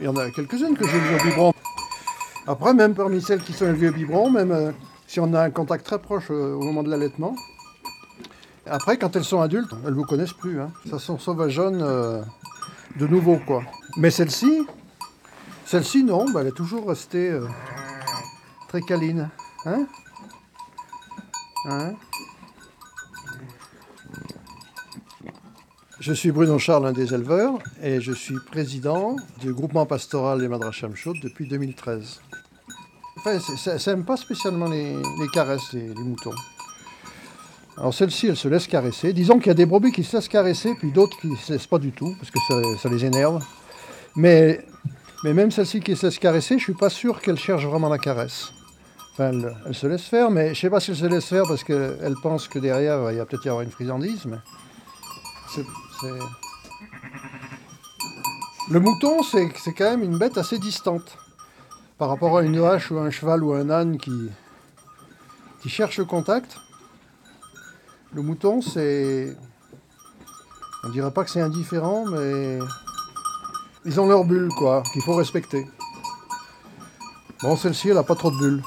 Il y en a quelques-unes que j'ai élevées au biberon. Après, même parmi celles qui sont élevées au biberon, même euh, si on a un contact très proche euh, au moment de l'allaitement, après, quand elles sont adultes, elles ne vous connaissent plus. Hein. Ça sont sauvageonnes euh, de nouveau, quoi. Mais celle-ci, celle-ci, non, bah, elle est toujours restée très câline. Hein Hein? Je suis Bruno Charles, un des éleveurs, et je suis président du groupement pastoral des Madracham Chaudes depuis 2013. Enfin, ça ça aime pas spécialement les, caresses, les moutons. Alors celle-ci, elle se laisse caresser. Disons qu'il y a des brebis qui se laissent caresser, puis d'autres qui ne se laissent pas du tout, parce que ça, les énerve. Mais, mais même celle-ci qui se laisse caresser, je suis pas sûr qu'elle cherche vraiment la caresse. Enfin, elle, se laisse faire, mais je sais pas si elle se laisse faire parce qu'elle pense que derrière, il va peut-être y avoir une friandise, mais... Le mouton, c'est quand même une bête assez distante par rapport à une hache ou un cheval ou un âne qui, cherche le contact. Le mouton, c'est. On dirait pas que c'est indifférent, mais. Ils ont leur bulle, quoi, qu'il faut respecter. Bon, celle-ci, elle a pas trop de bulles.